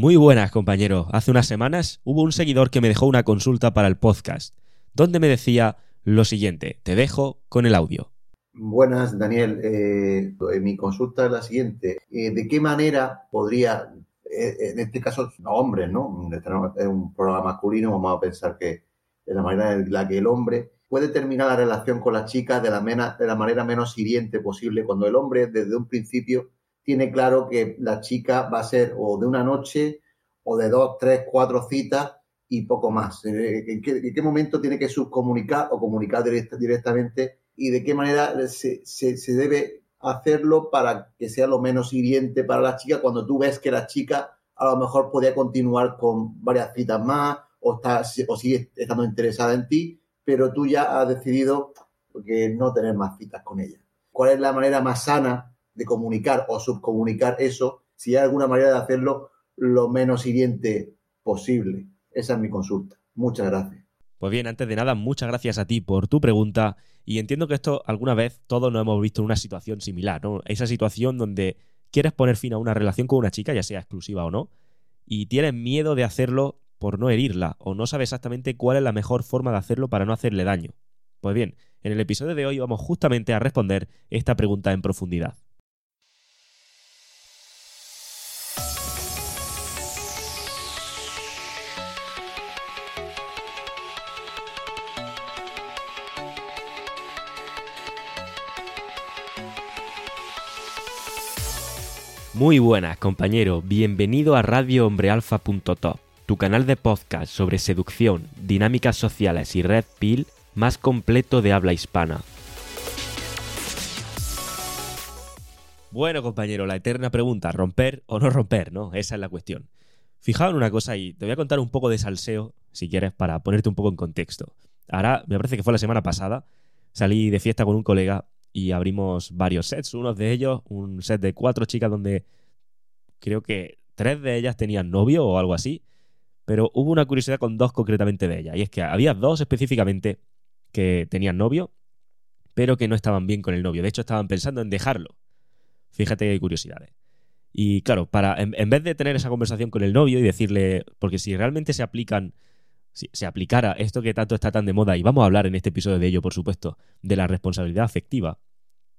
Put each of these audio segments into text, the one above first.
Muy buenas, compañeros. Hace unas semanas hubo un seguidor que me dejó una consulta para el podcast, donde me decía lo siguiente. Te dejo con el audio. Buenas, Daniel. Eh, mi consulta es la siguiente. Eh, ¿De qué manera podría eh, en este caso, no hombres, ¿no? Es un programa masculino, vamos a pensar que de la manera en la que el hombre puede terminar la relación con la, de la manera menos hiriente posible, cuando el hombre desde un principio tiene claro que la chica va a ser o de una noche o de dos, tres, cuatro citas y poco más. Eh, ¿En qué, momento tiene que subcomunicar o comunicar directamente y de qué manera se, se debe hacerlo para que sea lo menos hiriente para la chica cuando tú ves que la chica a lo mejor podía continuar con varias citas más o, está, o sigue estando interesada en ti, pero tú ya has decidido que no tener más citas con ella. ¿Cuál es la manera más sana de comunicar o subcomunicar eso? Si hay alguna manera de hacerlo lo menos hiriente posible. Esa es mi consulta. Muchas gracias. Pues bien, antes de nada, muchas gracias a ti por tu pregunta y entiendo que esto alguna vez todos nos hemos visto en una situación similar, ¿no? Esa situación donde quieres poner fin a una relación con una chica, ya sea exclusiva o no, y tienes miedo de hacerlo por no herirla o no sabes exactamente cuál es la mejor forma de hacerlo para no hacerle daño. Pues bien, en el episodio de hoy vamos justamente a responder esta pregunta en profundidad. Muy buenas, compañero. Bienvenido a RadioHombreAlfa.top, tu canal de podcast sobre seducción, dinámicas sociales y red pill más completo de habla hispana. Bueno, compañero, la eterna pregunta, ¿romper o no romper? ¿No? Esa es la cuestión. Fijaos en una cosa y te voy a contar un poco de salseo, si quieres, para ponerte un poco en contexto. Ahora, me parece que fue la semana pasada, salí de fiesta con un colega y abrimos varios sets. Uno de ellos, un set de cuatro chicas donde creo que tres de ellas tenían novio o algo así, pero hubo una curiosidad con dos concretamente de ellas. Y es que había dos específicamente que tenían novio, pero que no estaban bien con el novio. De hecho, estaban pensando en dejarlo. Fíjate qué curiosidades. Y claro, para, en, en vez de tener esa conversación con el novio y decirle, porque si realmente se aplican si se aplicara esto que tanto está tan de moda, y vamos a hablar en este episodio de ello, por supuesto, de la responsabilidad afectiva,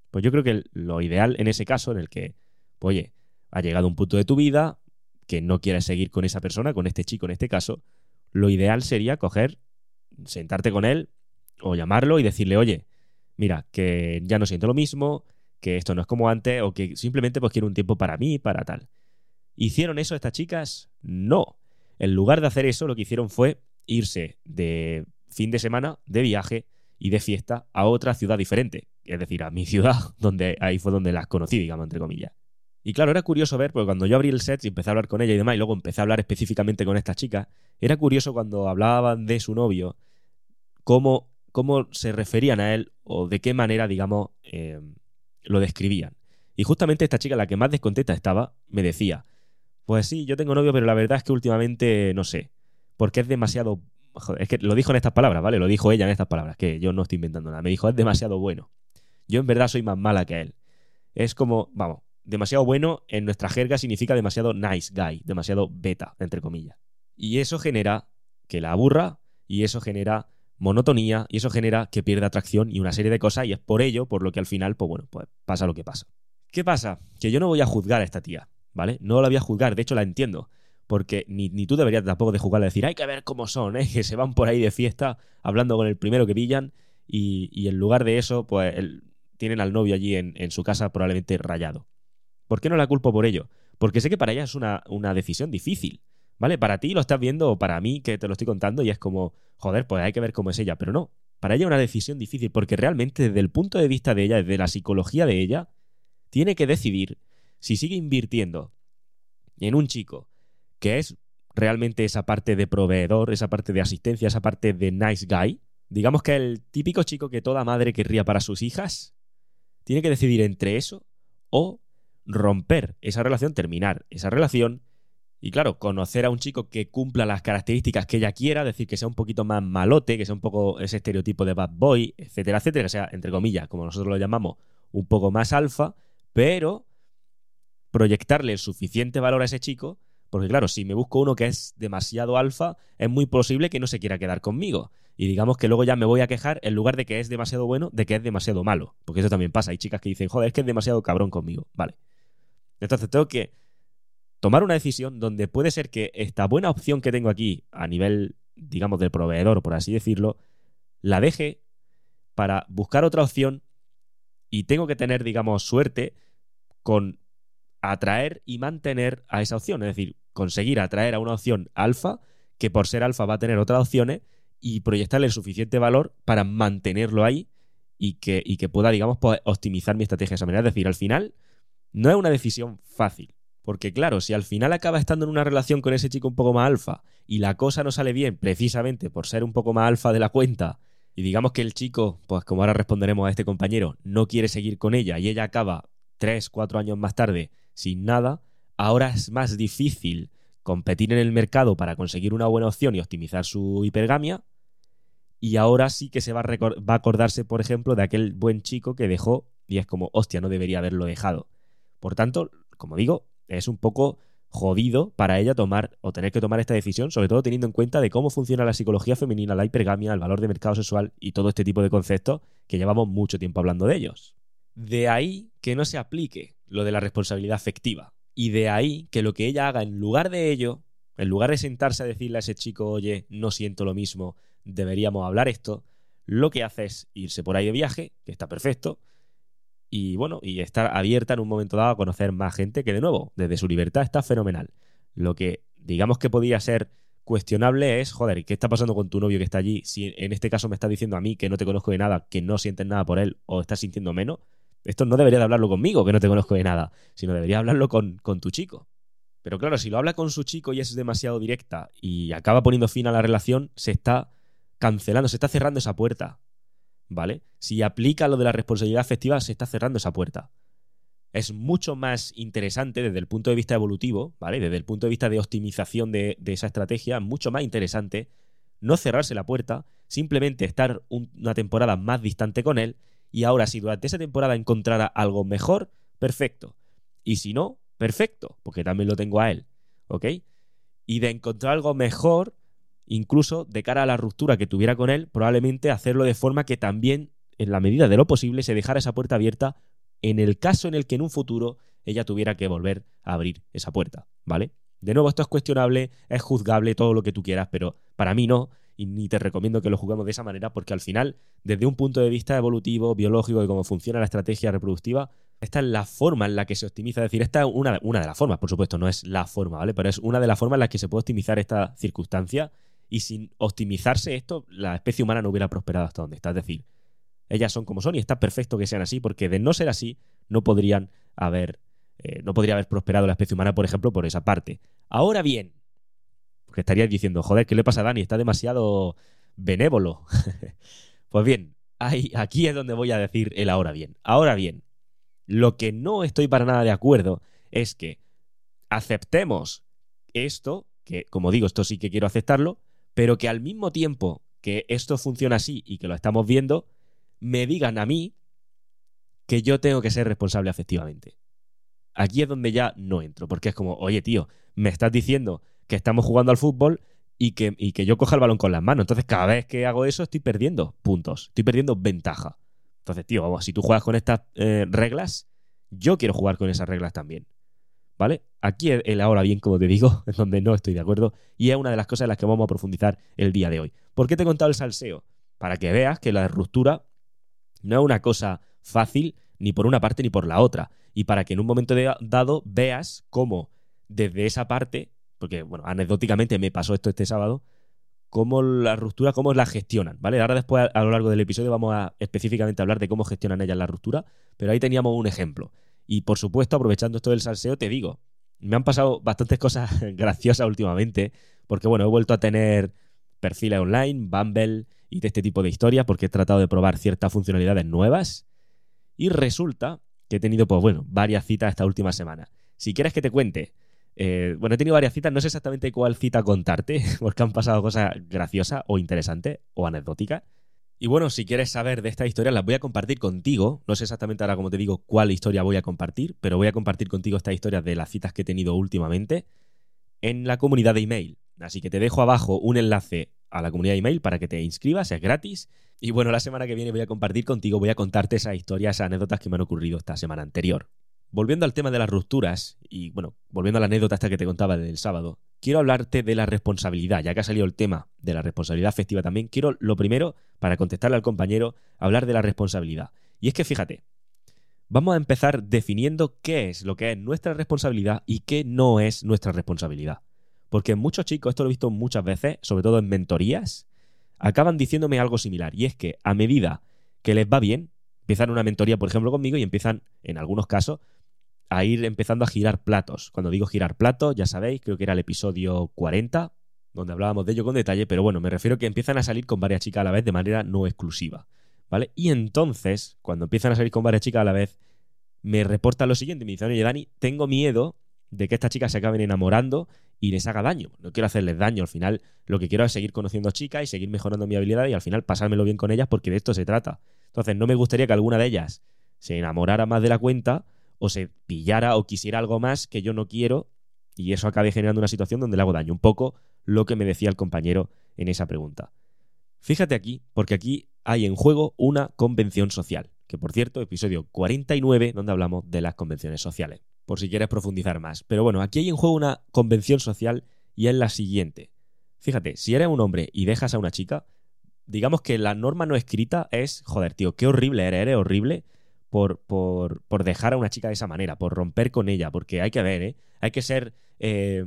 pues yo creo que lo ideal en ese caso, en el que, pues, oye, ha llegado un punto de tu vida que no quieres seguir con esa persona, con este chico en este caso, lo ideal sería coger, sentarte con él o llamarlo y decirle, oye, mira, que ya no siento lo mismo, que esto no es como antes, o que simplemente pues quiero un tiempo para mí, para tal. ¿Hicieron eso estas chicas? No. En lugar de hacer eso, lo que hicieron fue irse de fin de semana, de viaje y de fiesta a otra ciudad diferente. Es decir, a mi ciudad, donde ahí fue donde las conocí, digamos, entre comillas. Y claro, era curioso ver, porque cuando yo abrí el set y empecé a hablar con ella y demás, y luego empecé a hablar específicamente con esta chica, era curioso cuando hablaban de su novio, cómo, cómo se referían a él o de qué manera, digamos, eh, lo describían. Y justamente esta chica, la que más descontenta estaba, me decía, pues sí, yo tengo novio, pero la verdad es que últimamente, no sé, porque es demasiado... Es que lo dijo en estas palabras, ¿vale? Lo dijo ella en estas palabras, que yo no estoy inventando nada. Me dijo, es demasiado bueno. Yo en verdad soy más mala que él. Es como, vamos, demasiado bueno en nuestra jerga significa demasiado nice guy, demasiado beta, entre comillas. Y eso genera que la aburra y eso genera monotonía y eso genera que pierda atracción y una serie de cosas y es por ello por lo que al final, pues bueno, pues pasa lo que pasa. ¿Qué pasa? Que yo no voy a juzgar a esta tía, ¿vale? No la voy a juzgar, de hecho la entiendo porque ni, tú deberías tampoco de jugar a decir, hay que ver cómo son, ¿eh? que se van por ahí de fiesta hablando con el primero que pillan y, en lugar de eso, pues tienen al novio allí en, su casa probablemente rayado. ¿Por qué no la culpo por ello? Porque sé que para ella es una, una decisión difícil, ¿vale? Para ti lo estás viendo o para mí que te lo estoy contando y es como, joder, pues hay que ver cómo es ella, pero no. Para ella es una decisión difícil porque realmente desde el punto de vista de ella, desde la psicología de ella, tiene que decidir si sigue invirtiendo en un chico que es realmente esa parte de proveedor, esa parte de asistencia, esa parte de nice guy. Digamos que el típico chico que toda madre querría para sus hijas, tiene que decidir entre eso o romper esa relación, terminar esa relación y claro, conocer a un chico que cumpla las características que ella quiera, decir que sea un poquito más malote, que sea un poco ese estereotipo de bad boy, etcétera, etcétera, que sea, entre comillas, como nosotros lo llamamos, un poco más alfa, pero proyectarle el suficiente valor a ese chico, porque claro, si me busco uno que es demasiado alfa, es muy posible que no se quiera quedar conmigo. Y digamos que luego ya me voy a quejar, en lugar de que es demasiado bueno, de que es demasiado malo. Porque eso también pasa. Hay chicas que dicen, joder, es que es demasiado cabrón conmigo. Vale. Entonces tengo que tomar una decisión donde puede ser que esta buena opción que tengo aquí a nivel, digamos, del proveedor, por así decirlo, la deje para buscar otra opción y tengo que tener, digamos, suerte con atraer y mantener a esa opción. Es decir, conseguir atraer a una opción alfa que por ser alfa va a tener otras opciones y proyectarle el suficiente valor para mantenerlo ahí y que, y que pueda, digamos, optimizar mi estrategia de esa manera. Es decir, al final no es una decisión fácil. Porque claro, si al final acaba estando en una relación con ese chico un poco más alfa y la cosa no sale bien precisamente por ser un poco más alfa de la cuenta y digamos que el chico, pues como ahora responderemos a este compañero, no quiere seguir con ella y ella acaba tres, cuatro años más tarde sin nada, ahora es más difícil competir en el mercado para conseguir una buena opción y optimizar su hipergamia. Y ahora sí que se va a, va a acordarse, por ejemplo, de aquel buen chico que dejó y es como, hostia, no debería haberlo dejado. Por tanto, como digo, es un poco jodido para ella tomar o tener que tomar esta decisión, sobre todo teniendo en cuenta de cómo funciona la psicología femenina, la hipergamia, el valor de mercado sexual y todo este tipo de conceptos que llevamos mucho tiempo hablando de ellos. De ahí que no se aplique lo de la responsabilidad afectiva. Y de ahí que lo que ella haga en lugar de ello, en lugar de sentarse a decirle a ese chico, oye, no siento lo mismo, deberíamos hablar esto, lo que hace es irse por ahí de viaje, que está perfecto, y bueno, y estar abierta en un momento dado a conocer más gente que de nuevo, desde su libertad está fenomenal. Lo que digamos que podía ser cuestionable es, joder, ¿qué está pasando con tu novio que está allí? Si en este caso me estás diciendo a mí que no te conozco de nada, que no sientes nada por él o estás sintiendo menos, esto no debería de hablarlo conmigo, que no te conozco de nada, sino debería hablarlo con, con tu chico. Pero claro, si lo habla con su chico y es demasiado directa y acaba poniendo fin a la relación, se está cancelando, se está cerrando esa puerta. ¿vale? Si aplica lo de la responsabilidad afectiva, se está cerrando esa puerta. Es mucho más interesante desde el punto de vista evolutivo, ¿vale? Desde el punto de vista de optimización de, esa estrategia, mucho más interesante no cerrarse la puerta, simplemente estar una temporada más distante con él y ahora si durante esa temporada encontrara algo mejor, perfecto. Y si no, perfecto, porque también lo tengo a él, ¿ok? Y de encontrar algo mejor, incluso de cara a la ruptura que tuviera con él, probablemente hacerlo de forma que también, en la medida de lo posible, se dejara esa puerta abierta en el caso en el que en un futuro ella tuviera que volver a abrir esa puerta, ¿vale? De nuevo, esto es cuestionable, es juzgable, todo lo que tú quieras, pero para mí no, y ni te recomiendo que lo juguemos de esa manera, porque al final, desde un punto de vista evolutivo, biológico, de cómo funciona la estrategia reproductiva, esta es la forma en la que se optimiza. Es decir, esta es una, una de las formas, por supuesto, no es la forma, ¿vale? Pero es una de las formas en las que se puede optimizar esta circunstancia y sin optimizarse esto, la especie humana no hubiera prosperado hasta donde está. Es decir, ellas son como son y está perfecto que sean así, porque de no ser así, no podrían haber, eh, no podría haber prosperado la especie humana, por ejemplo, por esa parte. Ahora bien, porque estarías diciendo, joder, ¿qué le pasa a Dani? Está demasiado benévolo. pues bien, aquí es donde voy a decir el ahora bien. Ahora bien, lo que no estoy para nada de acuerdo es que aceptemos esto, que como digo, esto sí que quiero aceptarlo, pero que al mismo tiempo que esto funciona así y que lo estamos viendo, me digan a mí que yo tengo que ser responsable afectivamente. Aquí es donde ya no entro, porque es como, oye tío, me estás diciendo que estamos jugando al fútbol y que, que yo coja el balón con las manos. Entonces cada vez que hago eso estoy perdiendo puntos, estoy perdiendo ventaja. Entonces, tío, vamos, si tú juegas con estas eh, reglas, yo quiero jugar con esas reglas también. ¿Vale? Aquí el ahora bien, como te digo, es donde no estoy de acuerdo y es una de las cosas en las que vamos a profundizar el día de hoy. ¿Por qué te he contado el salseo? Para que veas que la ruptura no es una cosa fácil ni por una parte ni por la otra. Y para que en un momento dado veas cómo desde esa parte, porque bueno, anecdóticamente me pasó esto este sábado, cómo la ruptura, cómo la gestionan, ¿vale? Ahora después a lo largo del episodio vamos a específicamente hablar de cómo gestionan ellas la ruptura, pero ahí teníamos un ejemplo. Y por supuesto, aprovechando esto del salseo, te digo, me han pasado bastantes cosas graciosas últimamente, porque bueno, he vuelto a tener perfiles online, Bumble y de este tipo de historias, porque he tratado de probar ciertas funcionalidades nuevas. Y resulta que he tenido, pues bueno, varias citas esta última semana. Si quieres que te cuente, eh, bueno, he tenido varias citas, no sé exactamente cuál cita contarte, porque han pasado cosas graciosas o interesantes o anecdóticas. Y bueno, si quieres saber de esta historia, las voy a compartir contigo. No sé exactamente ahora, como te digo, cuál historia voy a compartir, pero voy a compartir contigo esta historia de las citas que he tenido últimamente en la comunidad de email. Así que te dejo abajo un enlace a la comunidad de email para que te inscribas, es gratis. Y bueno, la semana que viene voy a compartir contigo, voy a contarte esas historias, esas anécdotas que me han ocurrido esta semana anterior. Volviendo al tema de las rupturas, y bueno, volviendo a la anécdota esta que te contaba del sábado, quiero hablarte de la responsabilidad, ya que ha salido el tema de la responsabilidad afectiva también, quiero lo primero, para contestarle al compañero, hablar de la responsabilidad. Y es que fíjate, vamos a empezar definiendo qué es lo que es nuestra responsabilidad y qué no es nuestra responsabilidad. Porque muchos chicos, esto lo he visto muchas veces, sobre todo en mentorías, acaban diciéndome algo similar, y es que a medida que les va bien, empiezan una mentoría, por ejemplo, conmigo y empiezan, en algunos casos, a ir empezando a girar platos. Cuando digo girar platos, ya sabéis, creo que era el episodio 40, donde hablábamos de ello con detalle, pero bueno, me refiero que empiezan a salir con varias chicas a la vez de manera no exclusiva, ¿vale? Y entonces, cuando empiezan a salir con varias chicas a la vez, me reportan lo siguiente, me dicen, oye, Dani, tengo miedo de que estas chicas se acaben enamorando y les haga daño. No quiero hacerles daño, al final lo que quiero es seguir conociendo chicas y seguir mejorando mi habilidad y al final pasármelo bien con ellas porque de esto se trata. Entonces, no me gustaría que alguna de ellas se enamorara más de la cuenta o se pillara o quisiera algo más que yo no quiero y eso acabe generando una situación donde le hago daño. Un poco lo que me decía el compañero en esa pregunta. Fíjate aquí, porque aquí hay en juego una convención social, que por cierto, episodio 49, donde hablamos de las convenciones sociales, por si quieres profundizar más. Pero bueno, aquí hay en juego una convención social y es la siguiente. Fíjate, si eres un hombre y dejas a una chica, digamos que la norma no escrita es, joder, tío, qué horrible eres, eres horrible por, por, por, dejar a una chica de esa manera, por romper con ella, porque hay que ver, ¿eh? Hay que ser eh,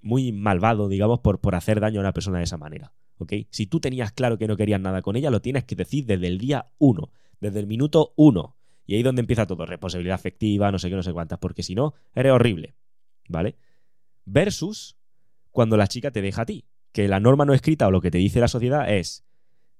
muy malvado, digamos, por, por hacer daño a una persona de esa manera, ¿ok? Si tú tenías claro que no querías nada con ella, lo tienes que decir desde el día uno, desde el minuto uno. Y ahí donde empieza todo, responsabilidad afectiva, no sé qué, no sé cuántas, porque si no, eres horrible, ¿vale? Versus cuando la chica te deja a ti, que la norma no escrita o lo que te dice la sociedad es,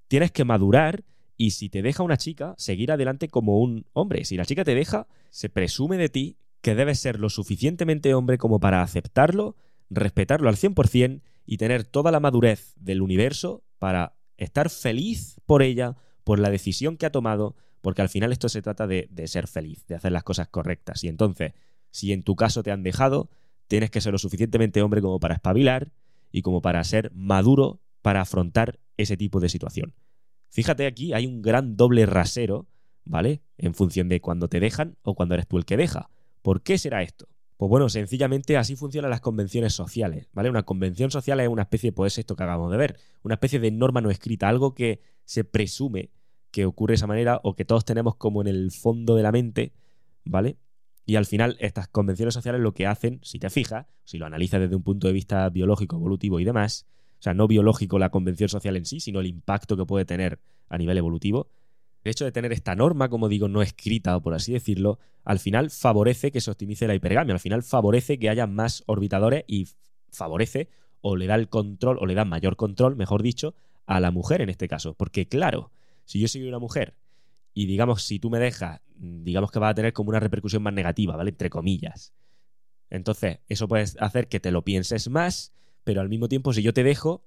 tienes que madurar y si te deja una chica, seguir adelante como un hombre. Si la chica te deja, se presume de ti que debes ser lo suficientemente hombre como para aceptarlo, respetarlo al 100% y tener toda la madurez del universo para estar feliz por ella, por la decisión que ha tomado, porque al final esto se trata de, de ser feliz, de hacer las cosas correctas. Y entonces, si en tu caso te han dejado, tienes que ser lo suficientemente hombre como para espabilar y como para ser maduro para afrontar ese tipo de situación. Fíjate aquí, hay un gran doble rasero, ¿vale? En función de cuando te dejan o cuando eres tú el que deja. ¿Por qué será esto? Pues bueno, sencillamente así funcionan las convenciones sociales, ¿vale? Una convención social es una especie, pues esto que acabamos de ver, una especie de norma no escrita, algo que se presume que ocurre de esa manera o que todos tenemos como en el fondo de la mente, ¿vale? Y al final estas convenciones sociales lo que hacen, si te fijas, si lo analizas desde un punto de vista biológico, evolutivo y demás, sea, no biológico la convención social en sí, sino el impacto que puede tener a nivel evolutivo. El hecho de tener esta norma, como digo, no escrita, o por así decirlo, al final favorece que se optimice la hipergamia, al final favorece que haya más orbitadores y favorece o le da el control, o le da mayor control, mejor dicho, a la mujer en este caso. Porque claro, si yo soy una mujer y digamos, si tú me dejas, digamos que va a tener como una repercusión más negativa, ¿vale? Entre comillas. Entonces, eso puede hacer que te lo pienses más, pero al mismo tiempo si yo te dejo,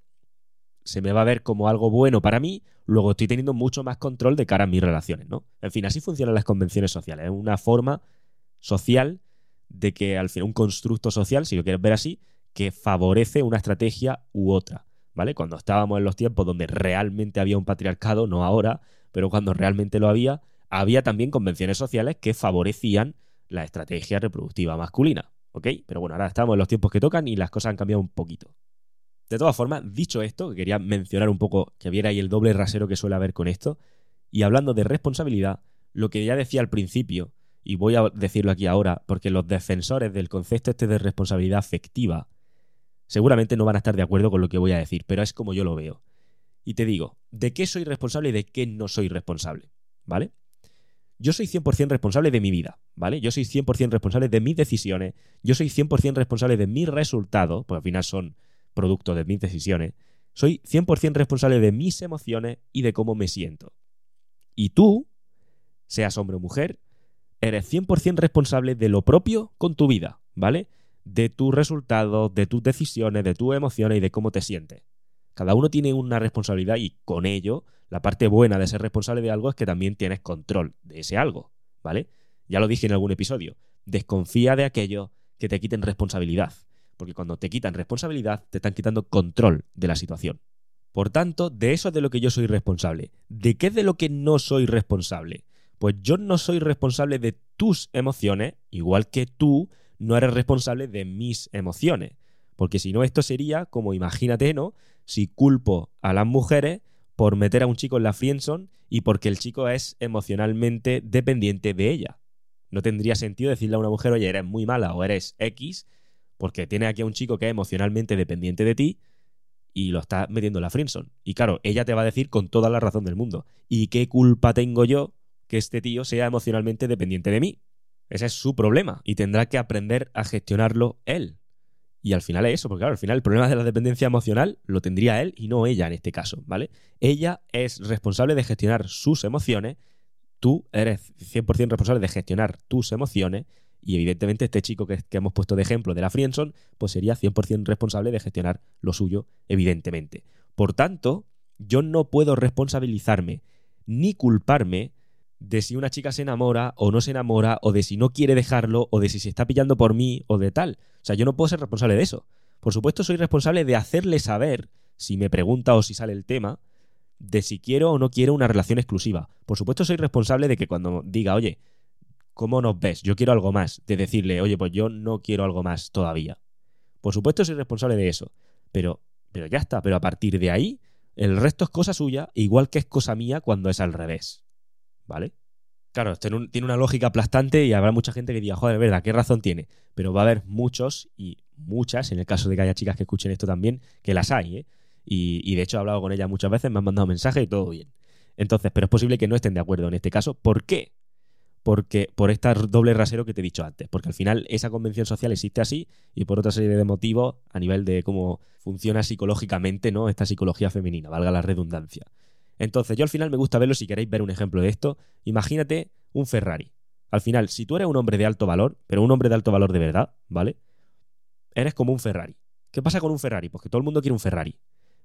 se me va a ver como algo bueno para mí, luego estoy teniendo mucho más control de cara a mis relaciones, ¿no? En fin, así funcionan las convenciones sociales, es una forma social de que al final un constructo social, si lo quieres ver así, que favorece una estrategia u otra, ¿vale? Cuando estábamos en los tiempos donde realmente había un patriarcado, no ahora, pero cuando realmente lo había, había también convenciones sociales que favorecían la estrategia reproductiva masculina. ¿Ok? Pero bueno, ahora estamos en los tiempos que tocan y las cosas han cambiado un poquito. De todas formas, dicho esto, que quería mencionar un poco que viera ahí el doble rasero que suele haber con esto, y hablando de responsabilidad, lo que ya decía al principio, y voy a decirlo aquí ahora, porque los defensores del concepto este de responsabilidad afectiva seguramente no van a estar de acuerdo con lo que voy a decir, pero es como yo lo veo. Y te digo, ¿de qué soy responsable y de qué no soy responsable? ¿Vale? Yo soy 100% responsable de mi vida, ¿vale? Yo soy 100% responsable de mis decisiones, yo soy 100% responsable de mis resultados, porque al final son producto de mis decisiones, soy 100% responsable de mis emociones y de cómo me siento. Y tú, seas hombre o mujer, eres 100% responsable de lo propio con tu vida, ¿vale? De tus resultados, de tus decisiones, de tus emociones y de cómo te sientes. Cada uno tiene una responsabilidad y con ello, la parte buena de ser responsable de algo es que también tienes control de ese algo, ¿vale? Ya lo dije en algún episodio. Desconfía de aquello que te quiten responsabilidad porque cuando te quitan responsabilidad, te están quitando control de la situación. Por tanto, de eso es de lo que yo soy responsable. ¿De qué es de lo que no soy responsable? Pues yo no soy responsable de tus emociones, igual que tú no eres responsable de mis emociones. Porque si no, esto sería como, imagínate, ¿no? Si culpo a las mujeres por meter a un chico en la friendzone y porque el chico es emocionalmente dependiente de ella. No tendría sentido decirle a una mujer, oye, eres muy mala o eres X, porque tiene aquí a un chico que es emocionalmente dependiente de ti y lo está metiendo en la friendzone. Y claro, ella te va a decir con toda la razón del mundo, ¿y qué culpa tengo yo que este tío sea emocionalmente dependiente de mí? Ese es su problema y tendrá que aprender a gestionarlo él. Y al final es eso, porque claro, al final el problema de la dependencia emocional lo tendría él y no ella en este caso, ¿vale? Ella es responsable de gestionar sus emociones, tú eres 100% responsable de gestionar tus emociones y evidentemente este chico que, hemos puesto de ejemplo de la Frienson, pues sería 100% responsable de gestionar lo suyo, evidentemente. Por tanto, yo no puedo responsabilizarme ni culparme de si una chica se enamora o no se enamora, o de si no quiere dejarlo, o de si se está pillando por mí, o de tal. O sea, yo no puedo ser responsable de eso. Por supuesto, soy responsable de hacerle saber, si me pregunta o si sale el tema, de si quiero o no quiero una relación exclusiva. Por supuesto, soy responsable de que cuando diga, oye, ¿cómo nos ves? Yo quiero algo más. De decirle, oye, pues yo no quiero algo más todavía. Por supuesto soy responsable de eso. Pero, pero ya está. Pero a partir de ahí, el resto es cosa suya, igual que es cosa mía cuando es al revés. ¿Vale? Claro, tiene una lógica aplastante y habrá mucha gente que diga, joder, verdad, ¿qué razón tiene? Pero va a haber muchos y muchas, en el caso de que haya chicas que escuchen esto también, que las hay, ¿eh? Y, y de hecho he hablado con ellas muchas veces, me han mandado mensajes y todo bien. Entonces, pero es posible que no estén de acuerdo en este caso. ¿Por qué? porque por este doble rasero que te he dicho antes, porque al final esa convención social existe así y por otra serie de motivos a nivel de cómo funciona psicológicamente, ¿no? Esta psicología femenina, valga la redundancia. Entonces, yo al final me gusta verlo si queréis ver un ejemplo de esto. Imagínate un Ferrari. Al final, si tú eres un hombre de alto valor, pero un hombre de alto valor de verdad, ¿vale? Eres como un Ferrari. ¿Qué pasa con un Ferrari? Pues que todo el mundo quiere un Ferrari.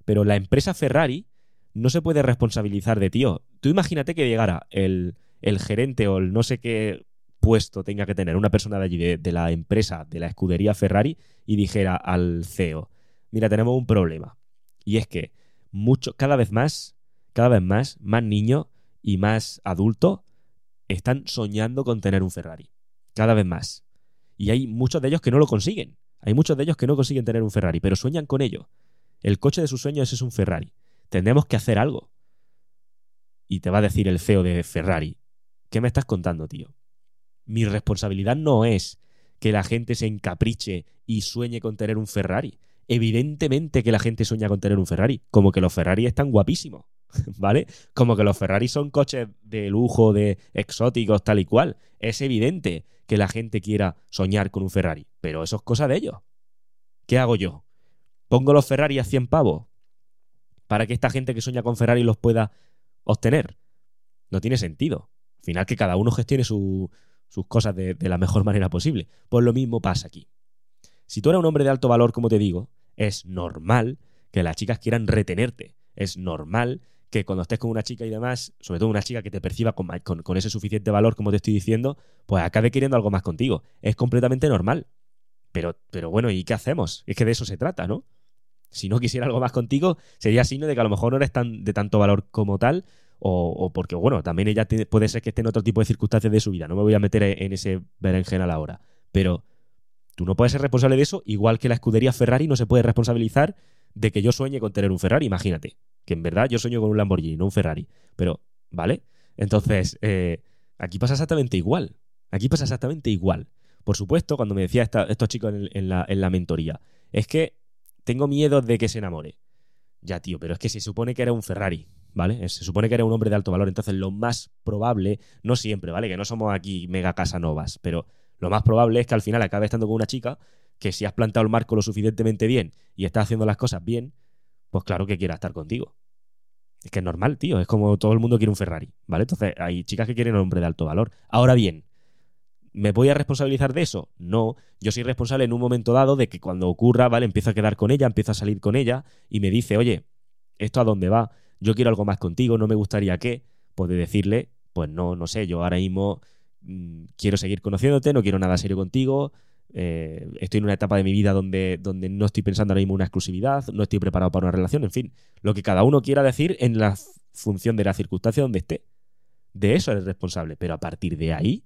Pero la empresa Ferrari no se puede responsabilizar de tío. Tú imagínate que llegara el, el gerente o el no sé qué puesto tenga que tener una persona de allí, de, la empresa, de la escudería Ferrari, y dijera al CEO, mira, tenemos un problema. Y es que mucho, cada vez más, cada vez más, más niños y más adultos están soñando con tener un Ferrari. Cada vez más. Y hay muchos de ellos que no lo consiguen. Hay muchos de ellos que no consiguen tener un Ferrari, pero sueñan con ello. El coche de sus sueños es un Ferrari. Tendremos que hacer algo. Y te va a decir el CEO de Ferrari, ¿Qué me estás contando, tío? Mi responsabilidad no es que la gente se encapriche y sueñe con tener un Ferrari. Evidentemente que la gente sueña con tener un Ferrari, como que los Ferrari están guapísimos, ¿vale? Como que los Ferrari son coches de lujo, de exóticos, tal y cual. Es evidente que la gente quiera soñar con un Ferrari, pero eso es cosa de ellos. ¿Qué hago yo? ¿Pongo los Ferrari a 100 pavos para que esta gente que sueña con Ferrari los pueda obtener? No tiene sentido. Al final que cada uno gestione sus cosas de, la mejor manera posible. Pues lo mismo pasa aquí. Si tú eres un hombre de alto valor, como te digo, es normal que las chicas quieran retenerte. Es normal que cuando estés con una chica y demás, sobre todo una chica que te perciba con, ese suficiente valor, como te estoy diciendo, pues acabe queriendo algo más contigo. Es completamente normal. Pero, pero bueno, ¿y qué hacemos? Es que de eso se trata, ¿no? Si no quisiera algo más contigo, sería signo de que a lo mejor no eres tan, de tanto valor como tal, o, porque, bueno, también ella puede ser que esté en otro tipo de circunstancias de su vida. No me voy a meter en ese berenjena a hora. Pero tú no puedes ser responsable de eso, igual que la escudería Ferrari no se puede responsabilizar de que yo sueñe con tener un Ferrari. Imagínate, que en verdad yo sueño con un Lamborghini, no un Ferrari. Pero, ¿vale? Entonces, eh, aquí pasa exactamente igual. Aquí pasa exactamente igual. Por supuesto, cuando me decía estos chicos en, la, en la mentoría, es que tengo miedo de que se enamore. Ya, tío, pero es que se supone que era un Ferrari. ¿vale? Se supone que eres un hombre de alto valor, entonces lo más probable, no siempre, ¿vale? Que no somos aquí mega casanovas, pero lo más probable es que al final acabes estando con una chica que si has plantado el marco lo suficientemente bien y estás haciendo las cosas bien, pues claro que quiera estar contigo. Es que es normal, tío. Es como todo el mundo quiere un Ferrari, ¿vale? Entonces hay chicas que quieren un hombre de alto valor. Ahora bien, ¿me voy a responsabilizar de eso? No. Yo soy responsable en un momento dado de que cuando ocurra, ¿vale? Empiezo a quedar con ella, empiezo a salir con ella y me dice, oye, ¿esto a dónde va? Yo quiero algo más contigo, no me gustaría que. Pues de decirle, pues no, no sé, yo ahora mismo mm, quiero seguir conociéndote, no quiero nada serio contigo. Eh, estoy en una etapa de mi vida donde, donde no estoy pensando ahora mismo una exclusividad, no estoy preparado para una relación, en fin, lo que cada uno quiera decir en la función de la circunstancia donde esté. De eso eres responsable, pero a partir de ahí,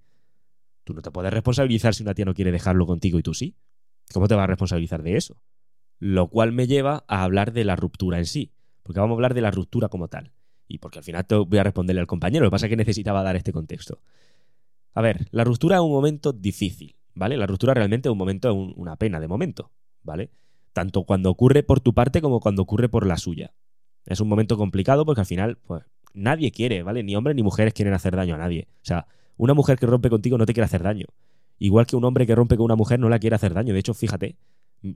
tú no te puedes responsabilizar si una tía no quiere dejarlo contigo y tú sí. ¿Cómo te vas a responsabilizar de eso? Lo cual me lleva a hablar de la ruptura en sí, porque vamos a hablar de la ruptura como tal. Y porque al final te voy a responderle al compañero, lo que pasa es que necesitaba dar este contexto. A ver, la ruptura es un momento difícil, ¿vale? La ruptura realmente es un momento, es una pena de momento, ¿vale? Tanto cuando ocurre por tu parte como cuando ocurre por la suya. Es un momento complicado porque al final, pues, nadie quiere, ¿vale? Ni hombres ni mujeres quieren hacer daño a nadie. O sea, una mujer que rompe contigo no te quiere hacer daño. Igual que un hombre que rompe con una mujer no la quiere hacer daño. De hecho, fíjate,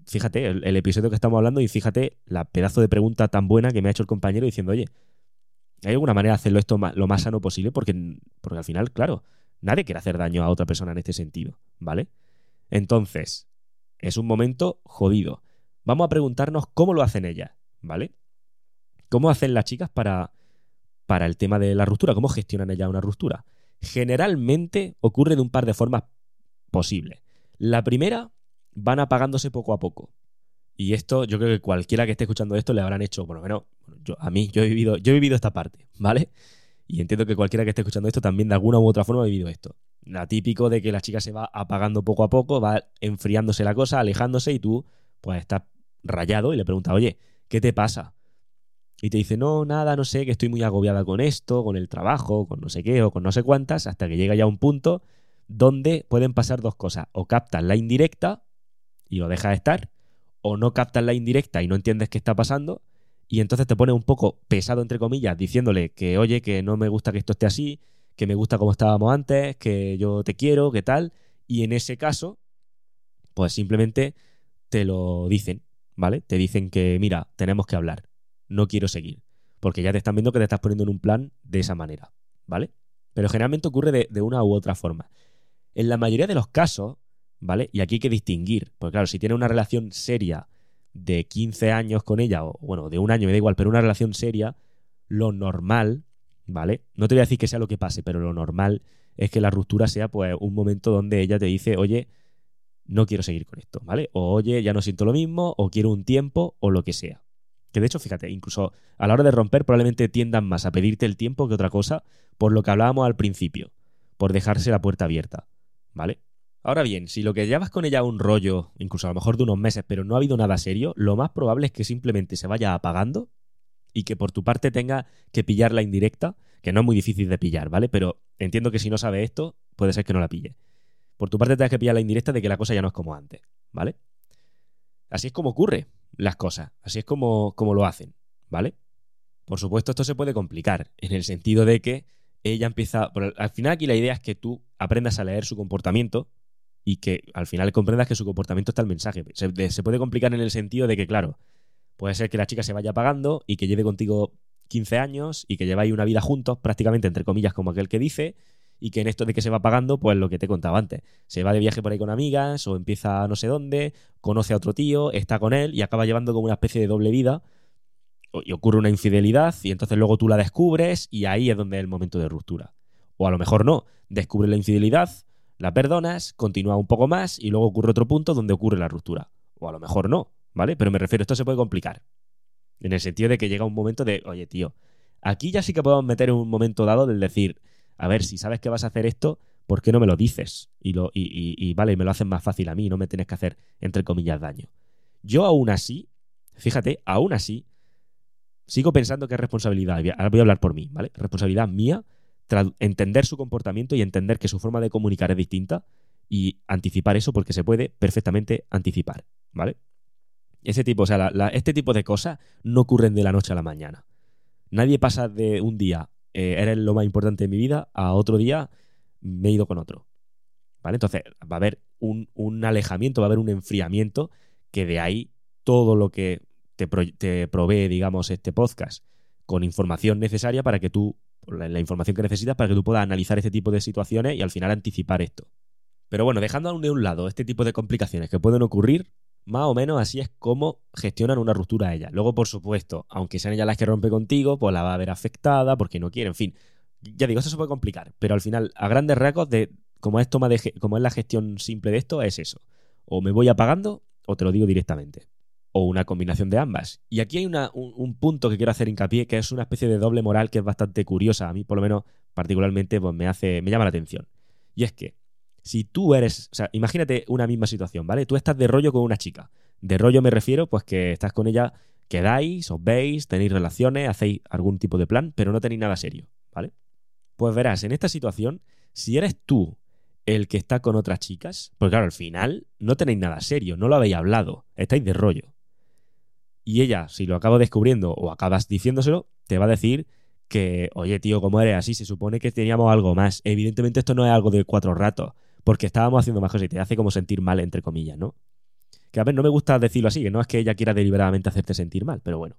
fíjate el, episodio que estamos hablando y fíjate la pedazo de pregunta tan buena que me ha hecho el compañero diciendo, oye, ¿hay alguna manera de hacerlo esto lo más sano posible? Porque, porque al final, claro, nadie quiere hacer daño a otra persona en este sentido, ¿vale? Entonces, es un momento jodido. Vamos a preguntarnos cómo lo hacen ellas, ¿vale? ¿Cómo hacen las chicas para, para el tema de la ruptura? ¿Cómo gestionan ellas una ruptura? Generalmente ocurre de un par de formas posibles. La primera, van apagándose poco a poco. Y esto, yo creo que cualquiera que esté escuchando esto le habrán hecho, bueno, bueno, yo, a mí, yo he vivido, yo he vivido esta parte, ¿vale? Y entiendo que cualquiera que esté escuchando esto también de alguna u otra forma ha vivido esto. La típico de que la chica se va apagando poco a poco, va enfriándose la cosa, alejándose y tú pues estás rayado y le preguntas, oye, ¿qué te pasa? Y te dice, no, nada, no sé, que estoy muy agobiada con esto, con el trabajo, con no sé qué o con no sé cuántas, hasta que llega ya un punto donde pueden pasar dos cosas. O captas la indirecta y lo dejas estar, o no captas la indirecta y no entiendes qué está pasando, y entonces te pone un poco pesado, entre comillas, diciéndole que, oye, que no me gusta que esto esté así, que me gusta como estábamos antes, que yo te quiero, que tal. Y en ese caso, pues simplemente te lo dicen, ¿vale? Te dicen que, mira, tenemos que hablar, no quiero seguir, porque ya te están viendo que te estás poniendo en un plan de esa manera, ¿vale? Pero generalmente ocurre de, de una u otra forma. En la mayoría de los casos, ¿vale? Y aquí hay que distinguir, porque claro, si tienes una relación seria de 15 años con ella, o bueno, de un año, me da igual, pero una relación seria, lo normal, ¿vale? No te voy a decir que sea lo que pase, pero lo normal es que la ruptura sea pues un momento donde ella te dice, oye, no quiero seguir con esto, ¿vale? O oye, ya no siento lo mismo, o quiero un tiempo, o lo que sea. Que de hecho, fíjate, incluso a la hora de romper probablemente tiendan más a pedirte el tiempo que otra cosa, por lo que hablábamos al principio, por dejarse la puerta abierta, ¿vale? Ahora bien, si lo que llevas con ella un rollo, incluso a lo mejor de unos meses, pero no ha habido nada serio, lo más probable es que simplemente se vaya apagando y que por tu parte tenga que pillar la indirecta, que no es muy difícil de pillar, ¿vale? Pero entiendo que si no sabe esto, puede ser que no la pille. Por tu parte tengas que pillar la indirecta de que la cosa ya no es como antes, ¿vale? Así es como ocurre las cosas, así es como, como lo hacen, ¿vale? Por supuesto, esto se puede complicar, en el sentido de que ella empieza. Al final, aquí la idea es que tú aprendas a leer su comportamiento y que al final comprendas que su comportamiento está el mensaje. Se, puede complicar en el sentido de que, claro, puede ser que la chica se vaya pagando y que lleve contigo 15 años y que lleváis una vida juntos, prácticamente entre comillas, como aquel que dice, y que en esto de que se va pagando, pues lo que te contaba antes. Se va de viaje por ahí con amigas o empieza no sé dónde, conoce a otro tío, está con él y acaba llevando como una especie de doble vida y ocurre una infidelidad y entonces luego tú la descubres y ahí es donde es el momento de ruptura. O a lo mejor no, descubre la infidelidad, la perdonas, continúa un poco más y luego ocurre otro punto donde ocurre la ruptura. O a lo mejor no, ¿vale? Pero me refiero, esto se puede complicar. En el sentido de que llega un momento de, oye, tío, aquí ya sí que podemos meter un momento dado del decir, a ver, si sabes que vas a hacer esto, ¿por qué no me lo dices? Y, lo, y, y, y vale, me lo haces más fácil a mí, no me tienes que hacer, entre comillas, daño. Yo aún así, fíjate, aún así, sigo pensando que es responsabilidad, ahora voy a hablar por mí, ¿vale? Responsabilidad mía entender su comportamiento y entender que su forma de comunicar es distinta y anticipar eso porque se puede perfectamente anticipar, ¿vale? Ese tipo, o sea, este tipo de cosas no ocurren de la noche a la mañana. Nadie pasa de un día, eh, eres lo más importante de mi vida, a otro día me he ido con otro. ¿Vale? Entonces va a haber un, un alejamiento, va a haber un enfriamiento que de ahí todo lo que te, te, provee, digamos, este podcast con información necesaria para que tú, la, información que necesitas para que tú puedas analizar este tipo de situaciones y al final anticipar esto. Pero bueno, dejando de un lado este tipo de complicaciones que pueden ocurrir, más o menos así es como gestionan una ruptura ella. Luego, por supuesto, aunque sean ellas las que rompe contigo, pues la va a ver afectada porque no quiere, en fin. Ya digo, eso se puede complicar, pero al final, a grandes rasgos, de, como, es toma de, como es la gestión simple de esto, es eso. O me voy apagando o te lo digo directamente. O una combinación de ambas. Y aquí hay una, un, un, punto que quiero hacer hincapié, que es una especie de doble moral que es bastante curiosa. A mí, por lo menos, particularmente, pues me hace. me llama la atención. Y es que si tú eres, o sea, imagínate una misma situación, ¿vale? Tú estás de rollo con una chica. De rollo me refiero, pues que estás con ella, quedáis, os veis, tenéis relaciones, hacéis algún tipo de plan, pero no tenéis nada serio, ¿vale? Pues verás, en esta situación, si eres tú el que está con otras chicas, pues claro, al final no tenéis nada serio, no lo habéis hablado, estáis de rollo. Y ella, si lo acabo descubriendo o acabas diciéndoselo, te va a decir que, oye, tío, ¿cómo eres así? Se supone que teníamos algo más. Evidentemente esto no es algo de cuatro ratos porque estábamos haciendo más cosas y te hace como sentir mal, entre comillas, ¿no? Que a ver, no me gusta decirlo así, que no es que ella quiera deliberadamente hacerte sentir mal, pero bueno.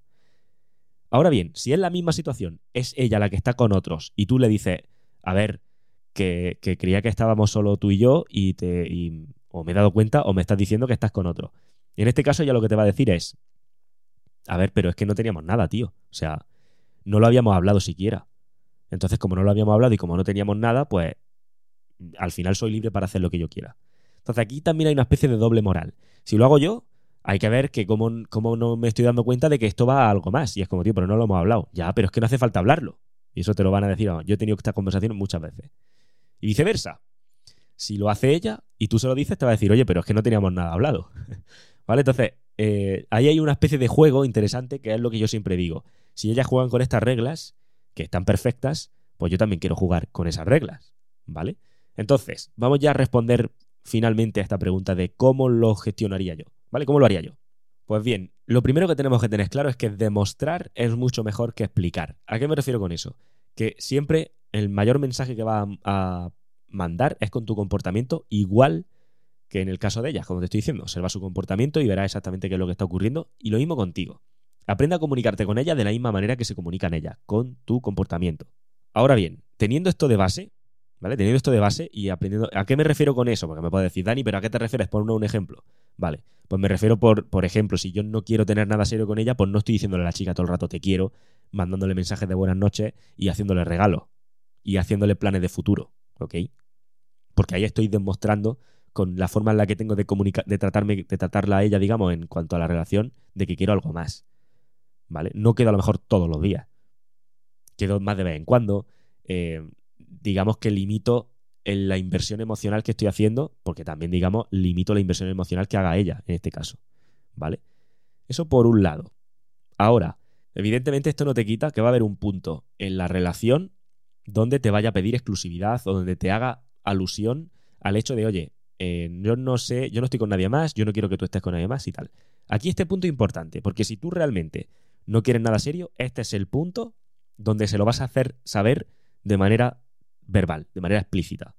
Ahora bien, si es la misma situación, es ella la que está con otros y tú le dices, a ver, que, creía que estábamos solo tú y yo y te o me he dado cuenta o me estás diciendo que estás con otro. Y en este caso ella lo que te va a decir es, a ver, pero es que no teníamos nada, tío. O sea, no lo habíamos hablado siquiera. Entonces, como no lo habíamos hablado y como no teníamos nada, pues al final soy libre para hacer lo que yo quiera. Entonces aquí también hay una especie de doble moral. Si lo hago yo, hay que ver que cómo, no me estoy dando cuenta de que esto va a algo más. Y es como, tío, pero no lo hemos hablado. Ya, pero es que no hace falta hablarlo. Y eso te lo van a decir. yo he tenido esta conversación muchas veces. Y viceversa. Si lo hace ella y tú se lo dices, te va a decir, oye, pero es que no teníamos nada hablado. ¿Vale? Entonces, eh, ahí hay una especie de juego interesante que es lo que yo siempre digo. Si ellas juegan con estas reglas, que están perfectas, pues yo también quiero jugar con esas reglas. ¿Vale? Entonces, vamos ya a responder finalmente a esta pregunta de cómo lo gestionaría yo, ¿vale? ¿Cómo lo haría yo? Pues bien, lo primero que tenemos que tener claro es que demostrar es mucho mejor que explicar. ¿A qué me refiero con eso? Que siempre el mayor mensaje que va a, mandar es con tu comportamiento igual que en el caso de ella, como te estoy diciendo. Observa su comportamiento y verá exactamente qué es lo que está ocurriendo. Y lo mismo contigo. Aprende a comunicarte con ella de la misma manera que se comunican ella, con tu comportamiento. Ahora bien, teniendo esto de base, ¿Vale? Teniendo esto de base y aprendiendo. ¿A qué me refiero con eso? Porque me puede decir, Dani, ¿pero a qué te refieres? Ponme un ejemplo. Vale. Pues me refiero por, por ejemplo, si yo no quiero tener nada serio con ella, pues no estoy diciéndole a la chica todo el rato te quiero, mandándole mensajes de buenas noches y haciéndole regalos. Y haciéndole planes de futuro. ¿Ok? Porque ahí estoy demostrando con la forma en la que tengo de comunicar, de tratarme, de tratarla a ella, digamos, en cuanto a la relación, de que quiero algo más. ¿Vale? No quedo a lo mejor todos los días. Quedo más de vez en cuando. Eh, digamos que limito en la inversión emocional que estoy haciendo, porque también, digamos, limito la inversión emocional que haga ella, en este caso. ¿Vale? Eso por un lado. Ahora, evidentemente esto no te quita que va a haber un punto en la relación donde te vaya a pedir exclusividad o donde te haga alusión al hecho de, oye, eh, yo no sé, yo no estoy con nadie más, yo no quiero que tú estés con nadie más y tal. Aquí este punto es importante, porque si tú realmente no quieres nada serio, este es el punto donde se lo vas a hacer saber de manera verbal, de manera explícita,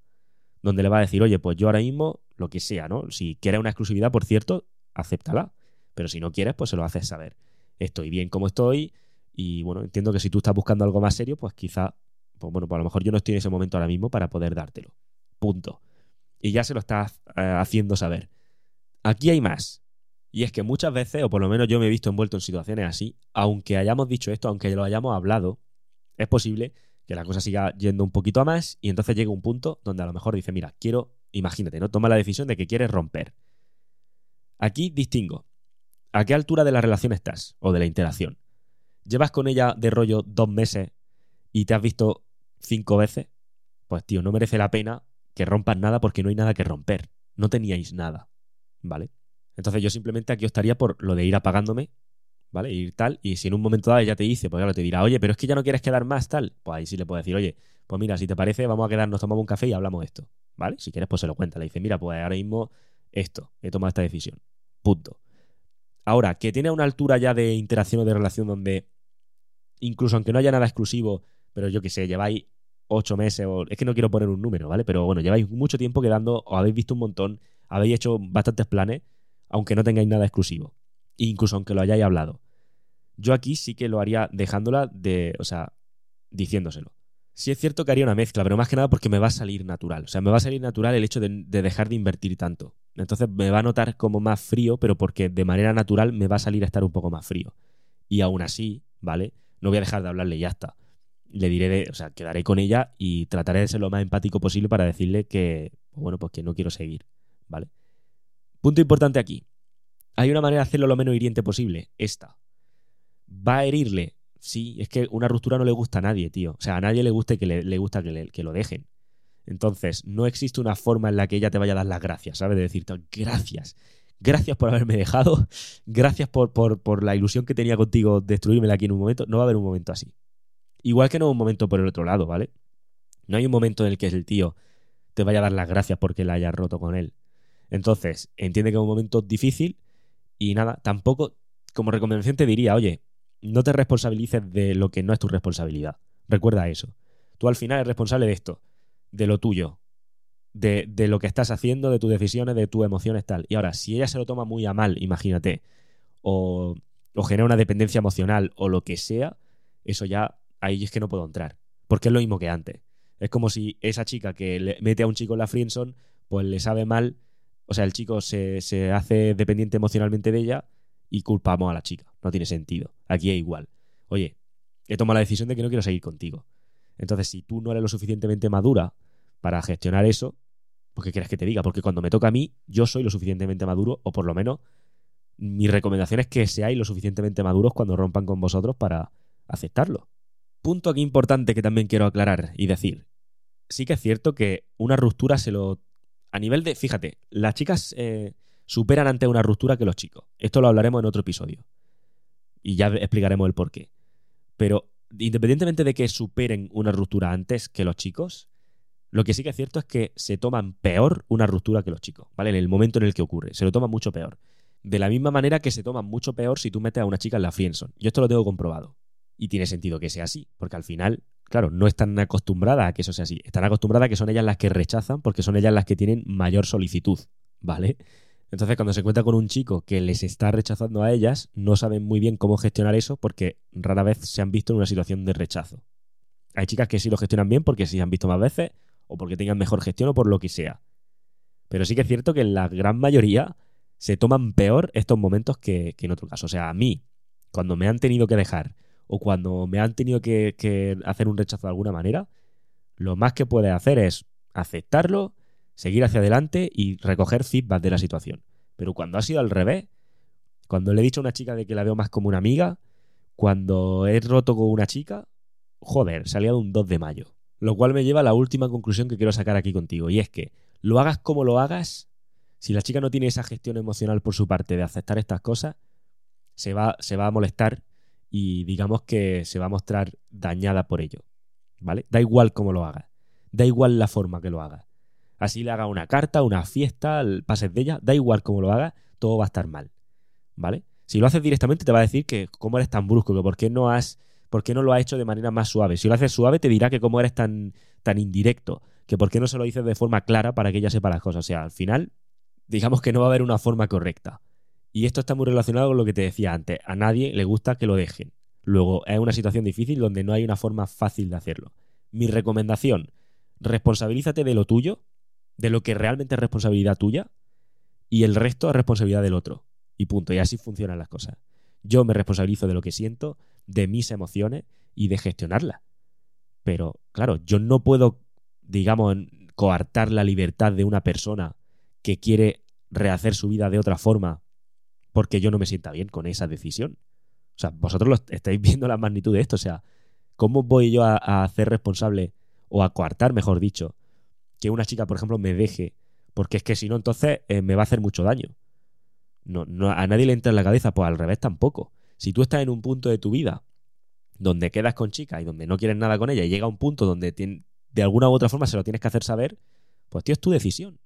donde le va a decir, oye, pues yo ahora mismo, lo que sea, ¿no? Si quieres una exclusividad, por cierto, acéptala, pero si no quieres, pues se lo haces saber. Estoy bien como estoy y bueno, entiendo que si tú estás buscando algo más serio, pues quizá, pues bueno, pues a lo mejor yo no estoy en ese momento ahora mismo para poder dártelo. Punto. Y ya se lo estás eh, haciendo saber. Aquí hay más. Y es que muchas veces, o por lo menos yo me he visto envuelto en situaciones así, aunque hayamos dicho esto, aunque lo hayamos hablado, es posible que la cosa siga yendo un poquito a más y entonces llega un punto donde a lo mejor dice, mira, quiero, imagínate, ¿no? Toma la decisión de que quieres romper. Aquí distingo. ¿A qué altura de la relación estás? O de la interacción. ¿Llevas con ella de rollo dos meses y te has visto cinco veces? Pues tío, no merece la pena que rompas nada porque no hay nada que romper. No teníais nada. ¿Vale? Entonces yo simplemente aquí estaría por lo de ir apagándome ¿vale? Y tal, y si en un momento dado ella te dice, pues claro, te dirá, oye, pero es que ya no quieres quedar más, tal, pues ahí sí le puedo decir, oye, pues mira, si te parece, vamos a quedarnos, tomamos un café y hablamos de esto, ¿vale? Si quieres, pues se lo cuenta, le dice, mira, pues ahora mismo esto, he tomado esta decisión, punto. Ahora, que tiene una altura ya de interacción o de relación donde incluso aunque no haya nada exclusivo, pero yo que sé, lleváis ocho meses o... Es que no quiero poner un número, ¿vale? Pero bueno, lleváis mucho tiempo quedando, o habéis visto un montón, habéis hecho bastantes planes, aunque no tengáis nada exclusivo. Incluso aunque lo hayáis hablado. Yo aquí sí que lo haría dejándola de, o sea, diciéndoselo. Sí es cierto que haría una mezcla, pero más que nada porque me va a salir natural. O sea, me va a salir natural el hecho de, dejar de invertir tanto. Entonces me va a notar como más frío, pero porque de manera natural me va a salir a estar un poco más frío. Y aún así, ¿vale? No voy a dejar de hablarle y ya está. Le diré, de, o sea, quedaré con ella y trataré de ser lo más empático posible para decirle que, bueno, pues que no quiero seguir, ¿vale? Punto importante aquí. Hay una manera de hacerlo lo menos hiriente posible. Esta. ¿Va a herirle? Sí, es que una ruptura no le gusta a nadie, tío. O sea, a nadie le guste que le, gusta que, que, lo dejen. Entonces, no existe una forma en la que ella te vaya a dar las gracias, ¿sabes? De decirte, gracias. Gracias por haberme dejado. Gracias por, por, por la ilusión que tenía contigo destruírmela aquí en un momento. No va a haber un momento así. Igual que no un momento por el otro lado, ¿vale? No hay un momento en el que el tío te vaya a dar las gracias porque la hayas roto con él. Entonces, entiende que es un momento difícil y nada, tampoco como recomendación te diría, oye, no te responsabilices de lo que no es tu responsabilidad. Recuerda eso. Tú al final eres responsable de esto, de lo tuyo, de, de, lo que estás haciendo, de tus decisiones, de tus emociones, tal. Y ahora, si ella se lo toma muy a mal, imagínate, o, o genera una dependencia emocional o lo que sea, eso ya ahí es que no puedo entrar. Porque es lo mismo que antes. Es como si esa chica que le mete a un chico en la friendzone, pues le sabe mal, o sea, el chico se, se hace dependiente emocionalmente de ella y culpamos a la chica. No tiene sentido. Aquí es igual. Oye, he tomado la decisión de que no quiero seguir contigo. Entonces, si tú no eres lo suficientemente madura para gestionar eso, pues ¿qué quieres que te diga? Porque cuando me toca a mí, yo soy lo suficientemente maduro, o por lo menos mi recomendación es que seáis lo suficientemente maduros cuando rompan con vosotros para aceptarlo. Punto aquí importante que también quiero aclarar y decir. Sí que es cierto que una ruptura se lo... A nivel de... Fíjate, las chicas eh, superan ante una ruptura que los chicos. Esto lo hablaremos en otro episodio. Y ya explicaremos el por qué. Pero independientemente de que superen una ruptura antes que los chicos, lo que sí que es cierto es que se toman peor una ruptura que los chicos, ¿vale? En el momento en el que ocurre. Se lo toman mucho peor. De la misma manera que se toman mucho peor si tú metes a una chica en la friendzone. Yo esto lo tengo comprobado. Y tiene sentido que sea así, porque al final, claro, no están acostumbradas a que eso sea así. Están acostumbradas a que son ellas las que rechazan porque son ellas las que tienen mayor solicitud, ¿vale? Entonces, cuando se encuentra con un chico que les está rechazando a ellas, no saben muy bien cómo gestionar eso porque rara vez se han visto en una situación de rechazo. Hay chicas que sí lo gestionan bien porque sí han visto más veces o porque tengan mejor gestión o por lo que sea. Pero sí que es cierto que en la gran mayoría se toman peor estos momentos que, en otro caso. O sea, a mí, cuando me han tenido que dejar o cuando me han tenido que, hacer un rechazo de alguna manera, lo más que puedes hacer es aceptarlo, seguir hacia adelante y recoger feedback de la situación. Pero cuando ha sido al revés, cuando le he dicho a una chica de que la veo más como una amiga, cuando he roto con una chica, joder, salía de un 2 de mayo. Lo cual me lleva a la última conclusión que quiero sacar aquí contigo, y es que lo hagas como lo hagas, si la chica no tiene esa gestión emocional por su parte de aceptar estas cosas, se va, se va a molestar y digamos que se va a mostrar dañada por ello. ¿Vale? Da igual cómo lo hagas. Da igual la forma que lo hagas. Así le haga una carta, una fiesta, pases de ella, da igual cómo lo haga, todo va a estar mal. ¿Vale? Si lo haces directamente te va a decir que cómo eres tan brusco, que por qué no has por qué no lo has hecho de manera más suave. Si lo haces suave te dirá que cómo eres tan tan indirecto, que por qué no se lo dices de forma clara para que ella sepa las cosas. O sea, al final digamos que no va a haber una forma correcta. Y esto está muy relacionado con lo que te decía antes. A nadie le gusta que lo dejen. Luego, es una situación difícil donde no hay una forma fácil de hacerlo. Mi recomendación, responsabilízate de lo tuyo, de lo que realmente es responsabilidad tuya y el resto es responsabilidad del otro. Y punto. Y así funcionan las cosas. Yo me responsabilizo de lo que siento, de mis emociones y de gestionarlas. Pero, claro, yo no puedo, digamos, coartar la libertad de una persona que quiere rehacer su vida de otra forma porque yo no me sienta bien con esa decisión. O sea, vosotros estáis viendo la magnitud de esto. O sea, ¿cómo voy yo a, a hacer responsable o a coartar, mejor dicho, que una chica, por ejemplo, me deje, porque es que si no, entonces eh, me va a hacer mucho daño. No, no, a nadie le entra en la cabeza, pues al revés tampoco. Si tú estás en un punto de tu vida donde quedas con chicas y donde no quieres nada con ella y llega un punto donde de alguna u otra forma se lo tienes que hacer saber, pues tío, es tu decisión.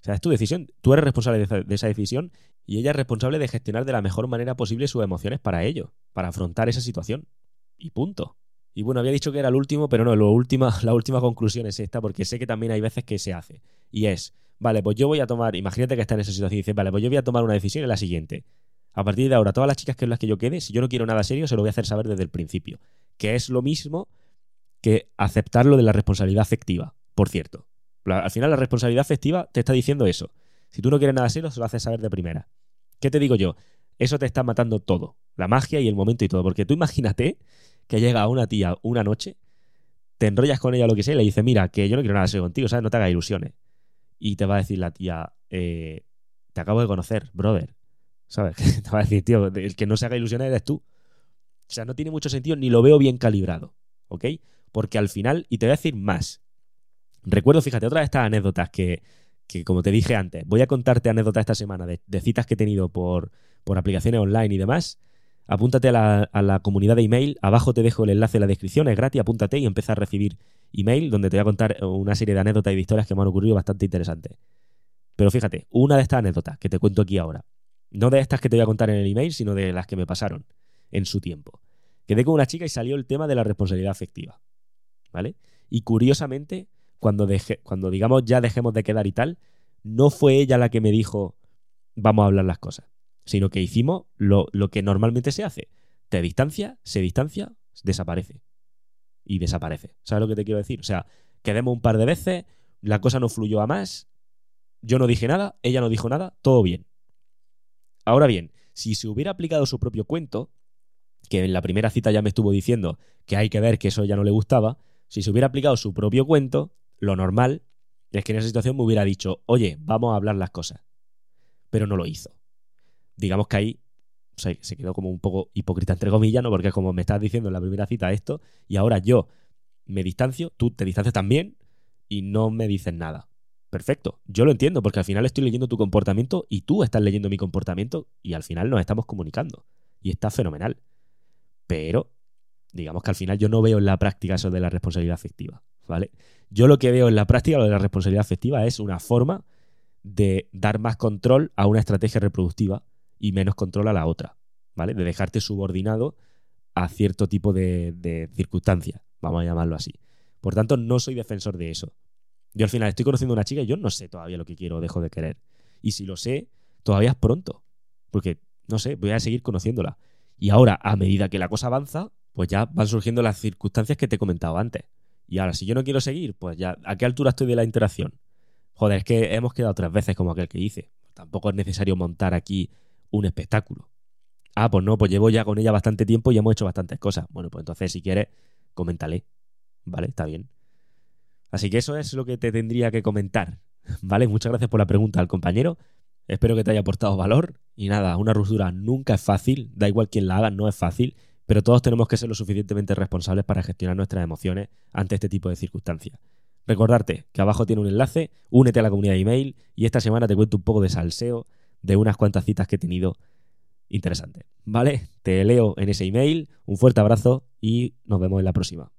O sea, es tu decisión. Tú eres responsable de esa decisión y ella es responsable de gestionar de la mejor manera posible sus emociones para ello, para afrontar esa situación. Y punto. Y bueno, había dicho que era el último, pero no, lo última, la última conclusión es esta, porque sé que también hay veces que se hace. Y es, vale, pues yo voy a tomar, imagínate que está en esa situación y dices, vale, pues yo voy a tomar una decisión en la siguiente. A partir de ahora, todas las chicas que las que yo quede, si yo no quiero nada serio, se lo voy a hacer saber desde el principio. Que es lo mismo que aceptar lo de la responsabilidad afectiva, por cierto. Al final, la responsabilidad afectiva te está diciendo eso. Si tú no quieres nada serio, se lo haces saber de primera. ¿Qué te digo yo? Eso te está matando todo. La magia y el momento y todo. Porque tú imagínate que llega una tía una noche, te enrollas con ella lo que sea y le dices, mira, que yo no quiero nada serio contigo, ¿sabes? No te hagas ilusiones. Y te va a decir la tía, eh, te acabo de conocer, brother. ¿Sabes? te va a decir, tío, el que no se haga ilusiones eres tú. O sea, no tiene mucho sentido ni lo veo bien calibrado. ¿Ok? Porque al final, y te voy a decir más. Recuerdo, fíjate, otra de estas anécdotas que, que como te dije antes, voy a contarte anécdotas esta semana de, citas que he tenido por, por, aplicaciones online y demás. Apúntate a la, comunidad de email. Abajo te dejo el enlace en la descripción, es gratis, apúntate y empieza a recibir email donde te voy a contar una serie de anécdotas y de historias que me han ocurrido bastante interesantes. Pero fíjate, una de estas anécdotas que te cuento aquí ahora, no de estas que te voy a contar en el email, sino de las que me pasaron en su tiempo. Quedé con una chica y salió el tema de la responsabilidad afectiva. ¿Vale? Y curiosamente, cuando, cuando digamos ya dejemos de quedar y tal, no fue ella la que me dijo vamos a hablar las cosas, sino que hicimos lo, que normalmente se hace. Te distancia, se distancia, desaparece. Y desaparece. ¿Sabes lo que te quiero decir? O sea, quedemos un par de veces, la cosa no fluyó a más, yo no dije nada, ella no dijo nada, todo bien. Ahora bien, si se hubiera aplicado su propio cuento, que en la primera cita ya me estuvo diciendo que hay que ver que eso ya no le gustaba, si se hubiera aplicado su propio cuento, lo normal es que en esa situación me hubiera dicho, oye, vamos a hablar las cosas. Pero no lo hizo. Digamos que ahí se quedó como un poco hipócrita, entre comillas, ¿no? Porque como me estás diciendo en la primera cita esto, y ahora yo me distancio, tú te distancias también, y no me dices nada. Perfecto, yo lo entiendo, porque al final estoy leyendo tu comportamiento y tú estás leyendo mi comportamiento, y al final nos estamos comunicando. Y está fenomenal. Pero, digamos que al final yo no veo en la práctica eso de la responsabilidad afectiva. ¿Vale? Yo lo que veo en la práctica, lo de la responsabilidad afectiva, es una forma de dar más control a una estrategia reproductiva y menos control a la otra, ¿vale? De dejarte subordinado a cierto tipo de, de circunstancias, vamos a llamarlo así. Por tanto, no soy defensor de eso. Yo al final estoy conociendo a una chica y yo no sé todavía lo que quiero o dejo de querer. Y si lo sé, todavía es pronto. Porque, no sé, voy a seguir conociéndola. Y ahora, a medida que la cosa avanza, pues ya van surgiendo las circunstancias que te he comentado antes. Y ahora, si yo no quiero seguir, pues ya, ¿a qué altura estoy de la interacción? Joder, es que hemos quedado tres veces como aquel que hice. Tampoco es necesario montar aquí un espectáculo. Ah, pues no, pues llevo ya con ella bastante tiempo y hemos hecho bastantes cosas. Bueno, pues entonces, si quieres, coméntale. ¿Vale? Está bien. Así que eso es lo que te tendría que comentar. ¿Vale? Muchas gracias por la pregunta al compañero. Espero que te haya aportado valor. Y nada, una ruptura nunca es fácil. Da igual quién la haga, no es fácil pero todos tenemos que ser lo suficientemente responsables para gestionar nuestras emociones ante este tipo de circunstancias. Recordarte que abajo tiene un enlace, únete a la comunidad de email y esta semana te cuento un poco de salseo de unas cuantas citas que he tenido interesantes. ¿Vale? Te leo en ese email, un fuerte abrazo y nos vemos en la próxima.